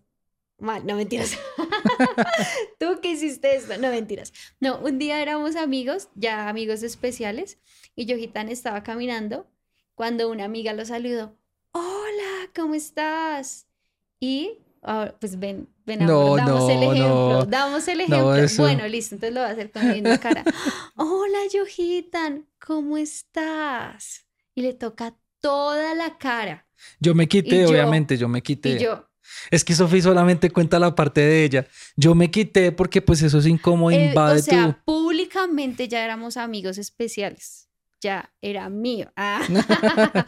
mal. No mentiras. tú que hiciste esto. No mentiras. No, un día éramos amigos, ya amigos especiales, y Yojitan estaba caminando cuando una amiga lo saludó. Hola, ¿cómo estás? Y ahora, pues ven, ven, amor, No, damos el ejemplo. no. Damos el ejemplo. Bueno, listo, entonces lo voy a hacer con mi misma cara. Hola, Yojitan, ¿cómo estás? Y le toca toda la cara. Yo me quité, yo- obviamente, yo me quité. Y yo, Es que Sofía solamente cuenta la parte de ella. Yo me quité porque pues eso es incómodo, eh, invade o sea, públicamente ya éramos amigos especiales. Ya era mío. Ah.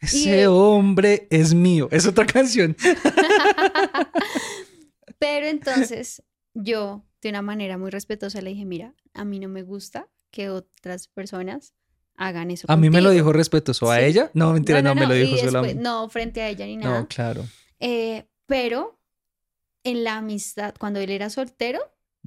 Ese y- hombre es mío. Es otra canción. Pero entonces yo, de una manera muy respetuosa, le dije, mira, a mí no me gusta que otras personas hagan eso. A mí me lo contigo". dijo respetuoso. ¿A Sí. ella? No, mentira, no, me lo dijo después- solamente. No, frente a ella ni nada. No, claro. Eh, pero en la amistad, cuando él era soltero,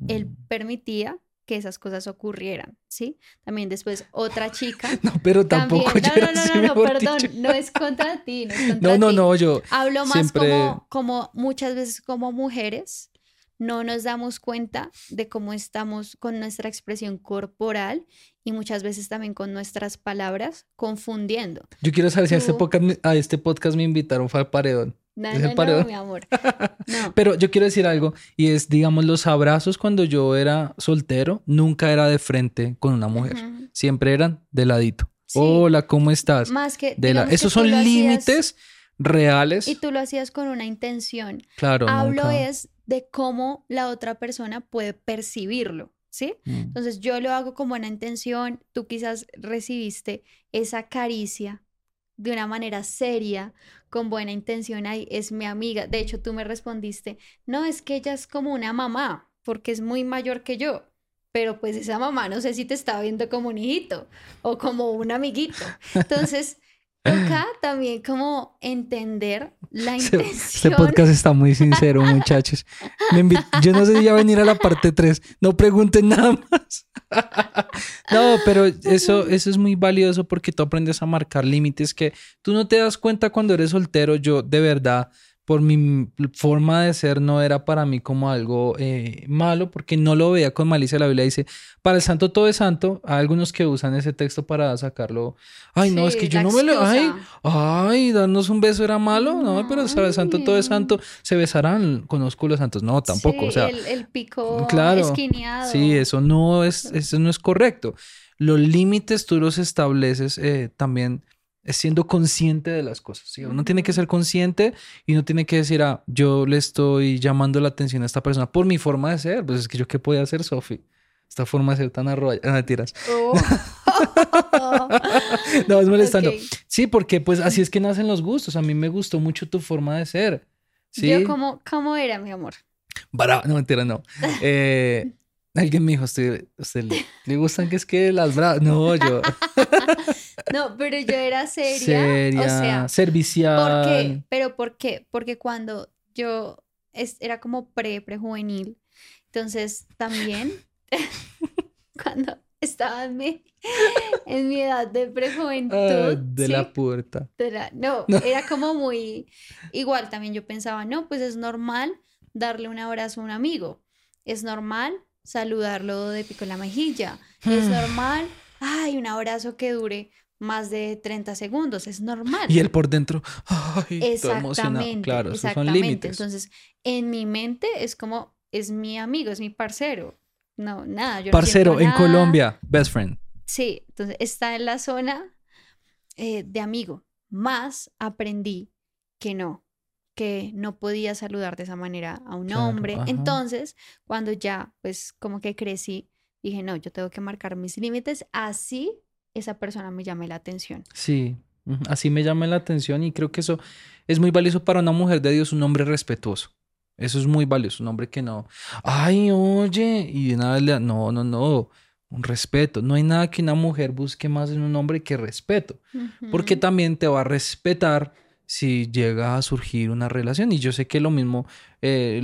él permitía que esas cosas ocurrieran, ¿sí? También después otra chica. No, pero tampoco También, yo no, no, no, no, no, perdón, dicho. no es contra ti, no es contra No, no, ti. no, yo Hablo más siempre- como, como muchas veces como mujeres no nos damos cuenta de cómo estamos con nuestra expresión corporal y muchas veces también con nuestras palabras confundiendo. Yo quiero saber si a este podcast, a este podcast me invitaron fue al paredón. No, ¿Es el no, no, mi amor. No. Pero yo quiero decir algo y es, digamos, los abrazos cuando yo era soltero nunca era de frente con una mujer. Siempre eran de ladito. Sí. Hola, ¿cómo estás? Más que, De la... que Esos son hacías- límites reales. Y tú lo hacías con una intención. Claro, Hablo nunca. es de cómo la otra persona puede percibirlo, ¿sí? Mm. Entonces yo lo hago con buena intención, tú quizás recibiste esa caricia de una manera seria, con buena intención, ahí es mi amiga. De hecho, tú me respondiste, no, es que ella es como una mamá, porque es muy mayor que yo. Pero pues esa mamá no sé si te estaba viendo como un hijito o como un amiguito. Entonces, toca también como entender la intención. Este podcast está muy sincero, muchachos. Me Yo no sé si ya venir a la parte 3. No pregunten nada más. no, pero eso, eso es muy valioso porque tú aprendes a marcar límites que tú no te das cuenta cuando eres soltero. Yo, de verdad, por mi forma de ser, no era para mí como algo eh, malo porque no lo veía con malicia. La Biblia dice, para el santo todo es santo. Hay algunos que usan ese texto para sacarlo. Ay, no, es que yo no me lo... Ay. Ay, darnos un beso era malo. No, pero sabe santo, todo es santo. Se besarán con los santos. No, tampoco. Sí, o sea, el, el pico claro. esquineado. sí, eso no es, eso no es correcto. Los límites tú los estableces eh, también es siendo consciente de las cosas. ¿sí? Uno tiene que ser consciente y no tiene que decir, ah, yo le estoy llamando la atención a esta persona por mi forma de ser. Pues es que yo qué podía hacer, Sofi. Esta forma de ser tan arroba. Ah, mentiras. Oh. no, es molestando. Sí, porque pues así es que nacen los gustos. A mí me gustó mucho tu forma de ser. Sí. Yo, ¿cómo, ¿cómo era, mi amor? No mentira, no. Eh, alguien me dijo, ¿usted, usted le, le gustan que es que las bravas? No, yo. No, pero yo era seria. Seria, O sea, servicial. ¿por qué? ¿Pero por qué? Porque cuando yo es- era como pre, prejuvenil, entonces también cuando estaba en mi, en mi edad de prejuventud, Ah, de ¿sí? la puerta. No, No. era como muy igual también yo pensaba, no, pues es normal darle un abrazo a un amigo, es normal saludarlo de pico en la mejilla, es normal, ay, un abrazo que dure más de 30 segundos, es normal. Y él por dentro, ay, emocionado. Exactamente, Claro, esos son exactamente. límites. Entonces, en mi mente es como, es mi amigo, es mi parcero. No, nada, yo Parcero, en nada. Colombia, best friend. Sí, entonces está en la zona eh, de amigo. Más aprendí que no, que no podía saludar de esa manera a un Claro, hombre. ajá. Entonces, cuando ya, pues, como que crecí, dije, no, yo tengo que marcar mis límites, así esa persona me llame la atención. Sí, así me llama la atención y creo que eso es muy valioso para una mujer de Dios, un hombre respetuoso. Eso es muy valioso, un hombre que no, ay, oye, y de nada le, no, no, no, un respeto. No hay nada que una mujer busque más en un hombre que respeto, porque también te va a respetar si llega a surgir una relación. Y yo sé que lo mismo, eh,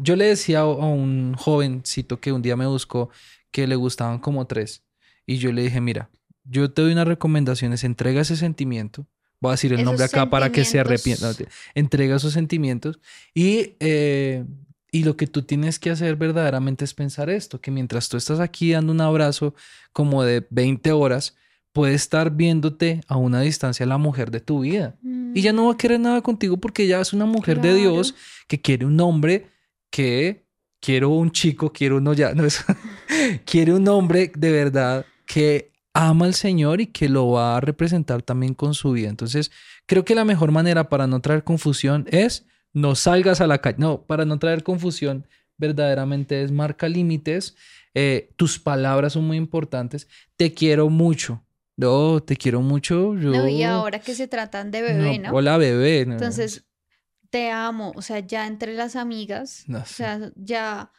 yo le decía a un jovencito que un día me buscó que le gustaban como tres, y yo le dije, mira, yo te doy unas recomendaciones, entrega ese sentimiento. Voy a decir el nombre acá para que se arrepienta. Entrega esos sentimientos y, eh, y lo que tú tienes que hacer verdaderamente es pensar esto, que mientras tú estás aquí dando un abrazo como de 20 horas, puede estar viéndote a una distancia la mujer de tu vida. Y ya no va a querer nada contigo porque ya es una mujer de Dios que quiere un hombre que quiero un chico, quiero uno ya, no es, quiere un hombre de verdad que ama al Señor y que lo va a representar también con su vida. Entonces, creo que la mejor manera para no traer confusión es no salgas a la calle. No, para no traer confusión verdaderamente es marca límites. Eh, tus palabras son muy importantes. Te quiero mucho. No, te quiero mucho. Yo... No, y ahora que se tratan de bebé, ¿no? Hola, bebé. no. Entonces, te amo, o sea, ya entre las amigas, No o sé. sea, ya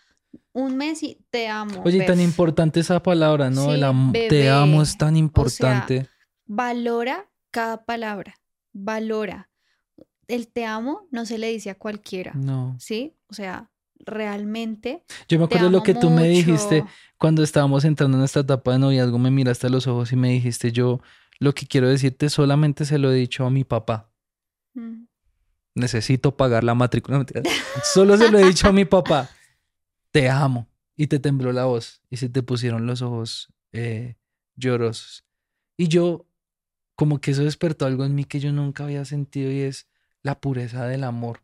un mes y te amo. Oye, tan importante esa palabra, ¿no? Sí, El am- te bebé. amo es tan importante. Valora cada palabra, valora. El te amo no se le dice a cualquiera, no. ¿sí? O sea, realmente Yo me te acuerdo lo que tú me dijiste cuando estábamos entrando en esta etapa de noviazgo, me miraste a los ojos y me dijiste, yo lo que quiero decirte solamente se lo he dicho a mi papá. Mm. Necesito pagar la matrícula. Solo se lo he dicho a mi papá. Te amo. Y te tembló la voz y se te pusieron los ojos eh, llorosos. Y yo, como que eso despertó algo en mí que yo nunca había sentido y es la pureza del amor.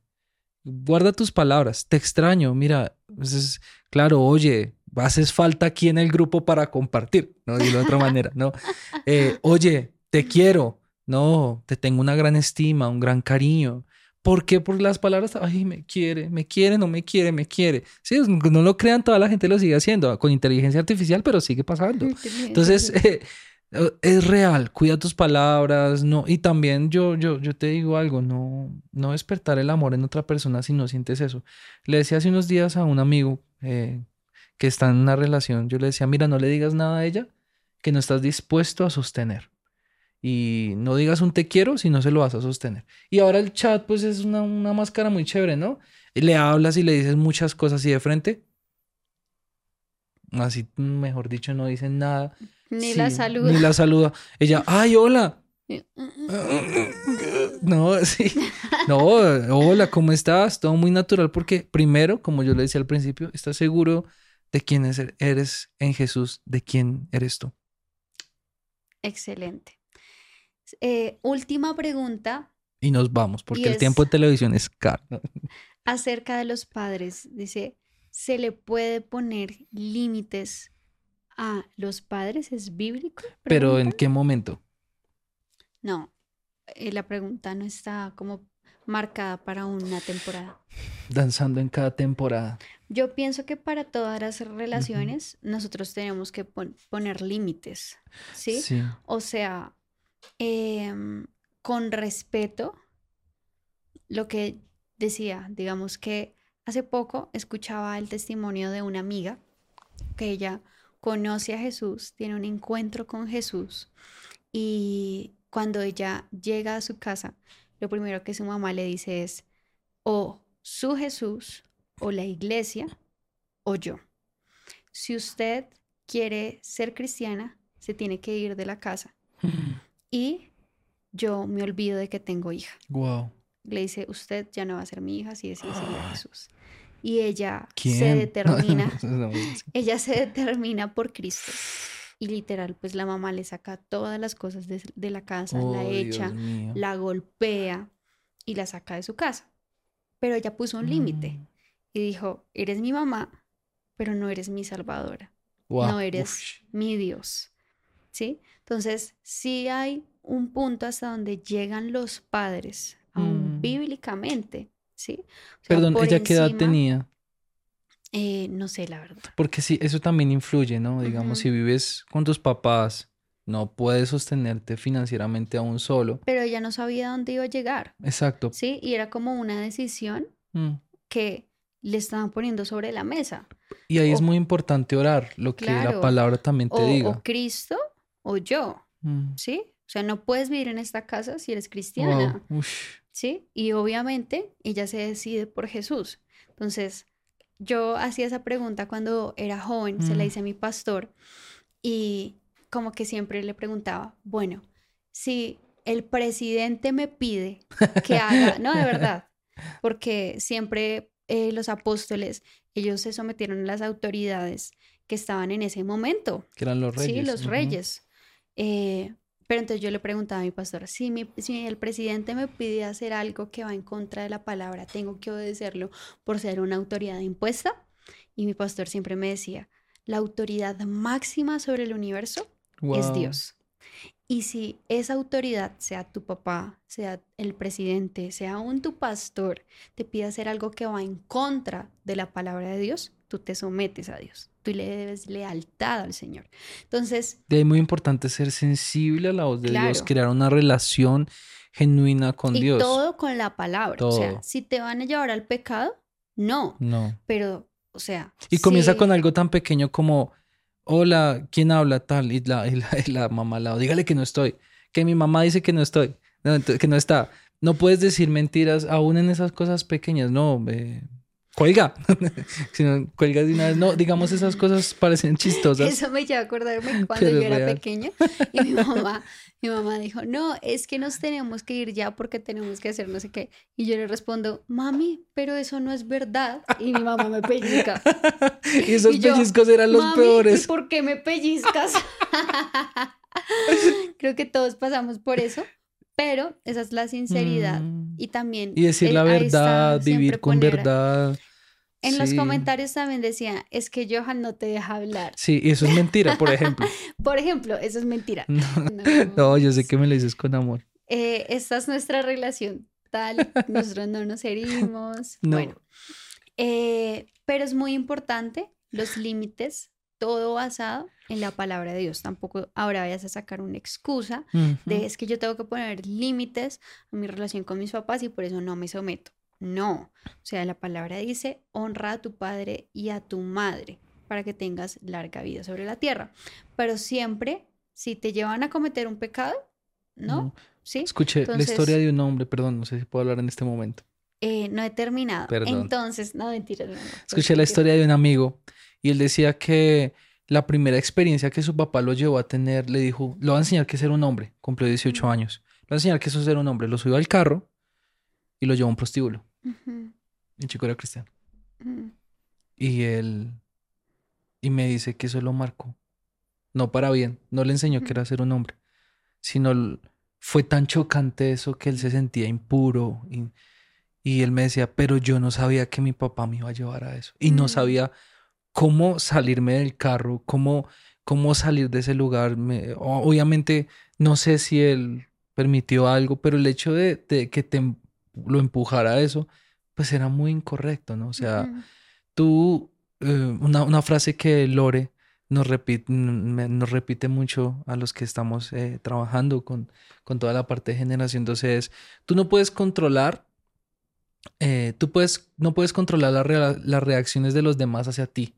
Guarda tus palabras, te extraño, mira, pues es- claro, oye, haces falta aquí en el grupo para compartir, no dilo de otra manera, ¿no? Eh, oye, te quiero, no, te tengo una gran estima, un gran cariño. ¿Por qué? Por las palabras, ay, me quiere, me quiere, no me quiere, me quiere. Sí, no lo crean, toda la gente lo sigue haciendo con inteligencia artificial, pero sigue pasando. Entonces, eh, es real, cuida tus palabras, no, y también yo, yo, yo te digo algo, no, no despertar el amor en otra persona si no sientes eso. Le decía hace unos días a un amigo eh, que está en una relación, yo le decía, mira, no le digas nada a ella que no estás dispuesto a sostener. Y no digas un te quiero si no se lo vas a sostener. Y ahora el chat, pues es una, una máscara muy chévere, ¿no? Y le hablas y le dices muchas cosas y de frente, así, mejor dicho, no dicen nada. Ni la saluda. Ni la saluda. Ella, ay, hola. Y- No, sí. No, hola, ¿cómo estás? Todo muy natural porque primero, como yo le decía al principio, estás seguro de quién es- eres en Jesús, de quién eres tú. Excelente. Eh, última pregunta Y nos vamos, porque el tiempo de televisión es caro. acerca de los padres. Dice, ¿se le puede poner límites a los padres? ¿Es bíblico? Pero ¿en qué momento? No, eh, la pregunta no está como marcada para una temporada. Danzando en cada temporada. Yo pienso que para todas las relaciones nosotros tenemos que poner límites, ¿sí? Sí. O sea, em, con respeto, lo que decía, digamos que hace poco escuchaba el testimonio de una amiga que ella conoce a Jesús, tiene un encuentro con Jesús y cuando ella llega a su casa, lo primero que su mamá le dice es, o su Jesús, o la iglesia, o yo. Si usted quiere ser cristiana, se tiene que ir de la casa. y yo me olvido de que tengo hija. Wow. Le dice, usted ya no va a ser mi hija si decide seguir a Jesús. Y ella se determina, ella se determina por Cristo. Y literal, pues la mamá le saca todas las cosas de, la casa, la Oh, echa, la golpea y la saca de su casa. Pero ella puso un límite Mm. y dijo, eres mi mamá, pero no eres mi salvadora, Wow. no eres mi Dios. ¿Sí? Entonces, sí hay un punto hasta donde llegan los padres, aún Mm. bíblicamente, ¿sí? O sea, Perdón, ¿ella qué edad tenía? eh, no sé, la verdad. Porque sí, eso también influye, ¿no? Digamos, si vives con tus papás, no puedes sostenerte financieramente aún solo. Pero ella no sabía dónde iba a llegar, Exacto. ¿sí? Y era como una decisión Mm. que le estaban poniendo sobre la mesa. Y ahí es muy importante orar, lo que la palabra también te O, diga. o Cristo o yo, Mm. ¿sí? O sea, no puedes vivir en esta casa si eres cristiana. ¿sí? Y obviamente ella se decide por Jesús. Entonces, yo hacía esa pregunta cuando era joven, se la Mm. hice a mi pastor y como que siempre le preguntaba, bueno, si el presidente me pide que haga, no, de verdad, porque siempre eh, los apóstoles, ellos se sometieron a las autoridades que estaban en ese momento, Que eran los reyes. Sí, los reyes. Eh, pero entonces yo le preguntaba a mi pastor, si, mi- si el presidente me pide hacer algo que va en contra de la palabra, ¿tengo que obedecerlo por ser una autoridad impuesta? Y mi pastor siempre me decía, la autoridad máxima sobre el universo es. Dios. Y si esa autoridad, sea tu papá, sea el presidente, sea aún tu pastor, te pide hacer algo que va en contra de la palabra de Dios, tú te sometes a Dios. Tú le debes lealtad al Señor. Entonces, De ahí muy importante ser sensible a la voz de Dios, crear una relación genuina con y Dios. todo con la palabra. O sea, si te van a llevar al pecado, no. No. Pero, o sea. Y comienza si- con algo tan pequeño como, hola, ¿quién habla tal? Y la, y la, y la mamá al lado, dígale que no estoy, que mi mamá dice que no estoy, no, que no está. No puedes decir mentiras aún en esas cosas pequeñas, no, eh, cuelga. si no cuelgas de una vez, no, digamos esas cosas parecen chistosas. Eso me lleva a acordarme cuando Pero yo era real. pequeña y mi mamá, mi mamá dijo, no, es que nos tenemos que ir ya porque tenemos que hacer no sé qué. Y yo le respondo, mami, pero eso no es verdad. Y mi mamá me pellizca. y esos y yo, pellizcos eran los "Mami, peores. ¿y por qué me pellizcas? Creo que todos pasamos por eso, pero esa es la sinceridad. Mm. Y también... Y decir la verdad, vivir con poner- verdad. En los comentarios también decía, es que Johan no te deja hablar. Sí, y eso es mentira, por ejemplo. Por ejemplo, eso es mentira. No, No. no, yo sé que me lo dices con amor. Eh, esta es nuestra relación tal, nosotros no nos herimos. No. Bueno, eh, pero es muy importante los límites, todo basado en la palabra de Dios. Tampoco ahora vayas a sacar una excusa de es que yo tengo que poner límites a mi relación con mis papás y por eso no me someto. No, o sea, la palabra dice, honra a tu padre y a tu madre para que tengas larga vida sobre la tierra. Pero siempre, si te llevan a cometer un pecado, ¿no? No. ¿Sí? Escuché Entonces- la historia de un hombre, perdón, no sé si puedo hablar en este momento. Eh, no he terminado. Perdón. Entonces, no, mentiras. no, no, Escuché la mentira. historia de un amigo y él decía que la primera experiencia que su papá lo llevó a tener, le dijo, lo va a enseñar que es ser un hombre, cumplió 18 Ujú. años, lo va a enseñar que eso es ser un hombre, lo subió al carro y lo llevó a un prostíbulo. El chico era cristiano. ujú. Y él, y me dice que eso lo marcó. No para bien, no le enseñó que era ser un hombre, sino fue tan chocante eso que él se sentía impuro. Y, y él me decía, pero yo no sabía que mi papá me iba a llevar a eso. Y no Mm. sabía cómo salirme del carro, cómo, cómo salir de ese lugar. Me- obviamente, no sé si él permitió algo, pero el hecho de, de que te lo empujara a eso, pues era muy incorrecto, ¿no? O sea, tú, eh, una, frase que Lore nos repite, nos repite mucho a los que estamos eh, trabajando con, con toda la parte de generación 12 es, tú no puedes controlar, eh, tú puedes, no puedes controlar las reacciones de los demás hacia ti,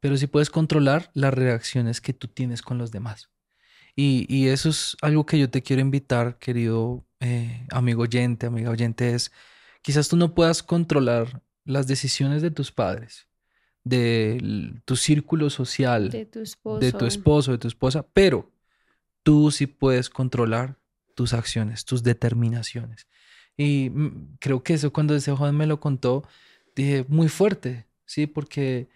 pero sí puedes controlar las reacciones que tú tienes con los demás. Y, y eso es algo que yo te quiero invitar, querido amigo oyente, amiga oyente, es Quizás tú no puedas controlar las decisiones de tus padres, de tu círculo social, de tu esposo, de tu, esposo, de tu esposa, pero tú sí puedes controlar tus acciones, tus determinaciones. Y mm, creo que eso cuando ese joven me lo contó, dije, muy fuerte, ¿sí? Porque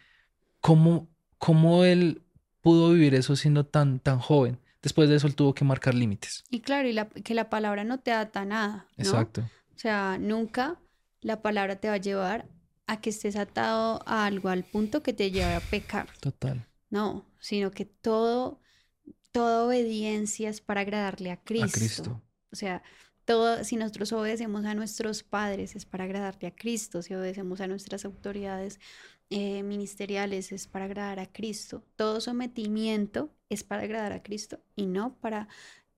cómo, cómo él pudo vivir eso siendo tan, tan joven. Después de eso él tuvo que marcar límites. Y claro, y que la palabra no te ata nada. Exacto. O sea, nunca la palabra te va a llevar a que estés atado a algo al punto que te lleve a pecar. Total. No, sino que todo, toda obediencia es para agradarle a Cristo. A Cristo. O sea, todo, si nosotros obedecemos a nuestros padres es para agradarle a Cristo, si obedecemos a nuestras autoridades eh, ministeriales es para agradar a Cristo. Todo sometimiento es para agradar a Cristo y no para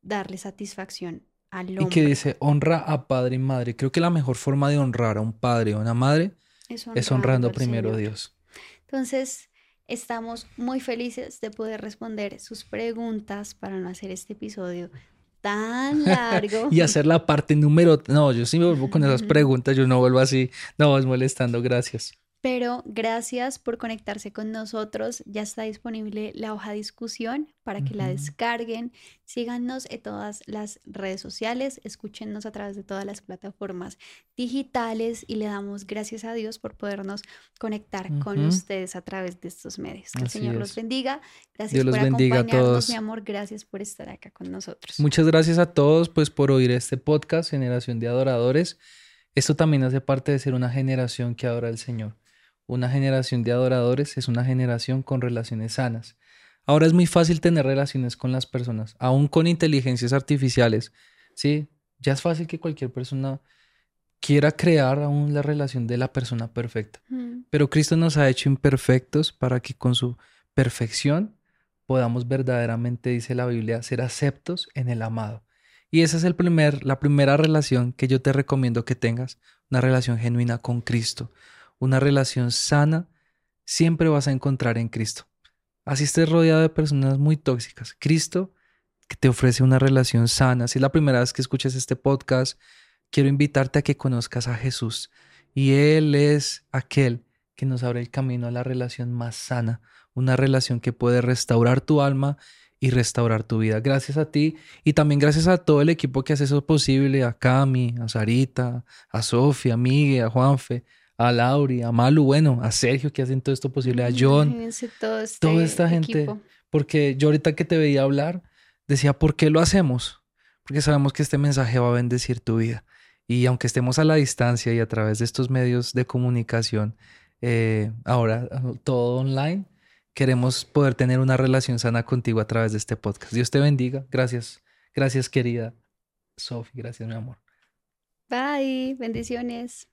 darle satisfacción y que dice, honra a padre y madre. Creo que la mejor forma de honrar a un padre o a una madre es, honrando primero a Dios. Entonces, estamos muy felices de poder responder sus preguntas para no hacer este episodio tan largo. y hacer la parte número... No, yo sí me vuelvo con esas preguntas, yo no vuelvo así. No, vas molestando, gracias. Pero gracias por conectarse con nosotros. Ya está disponible la hoja de discusión para que la descarguen. Síganos en todas las redes sociales, escúchenos a través de todas las plataformas digitales y le damos gracias a Dios por podernos conectar con ustedes a través de estos medios. Que el Señor los bendiga. Gracias por acompañarnos, mi amor. Gracias por estar acá con nosotros. Muchas gracias a todos pues por oír este podcast, Generación de Adoradores. Esto también hace parte de ser una generación que adora al Señor. Una generación de adoradores es una generación con relaciones sanas. Ahora es muy fácil tener relaciones con las personas, aún con inteligencias artificiales. Sí, ya es fácil que cualquier persona quiera crear aún la relación de la persona perfecta. Mm. Pero Cristo nos ha hecho imperfectos para que con su perfección podamos verdaderamente, dice la Biblia, ser aceptos en el amado. Y esa es el primer, la primera relación que yo te recomiendo que tengas, una relación genuina con Cristo una relación sana, siempre vas a encontrar en Cristo. Así estés rodeado de personas muy tóxicas. Cristo que te ofrece una relación sana. Si es la primera vez que escuchas este podcast, quiero invitarte a que conozcas a Jesús. Y Él es aquel que nos abre el camino a la relación más sana, una relación que puede restaurar tu alma y restaurar tu vida. Gracias a ti y también gracias a todo el equipo que hace eso posible, a Cami, a Sarita, a Sofía, a Miguel, a Juanfe, a Lauri, a Malu, bueno, a Sergio que hacen todo esto posible, a John, todo toda esta gente. Porque yo ahorita que te veía hablar, decía, ¿por qué lo hacemos? Porque sabemos que este mensaje va a bendecir tu vida. Y aunque estemos a la distancia y a través de estos medios de comunicación, eh, ahora todo online, queremos poder tener una relación sana contigo a través de este podcast. Dios te bendiga. Gracias. Gracias, querida Sofi. Gracias, mi amor. Bye. Bendiciones.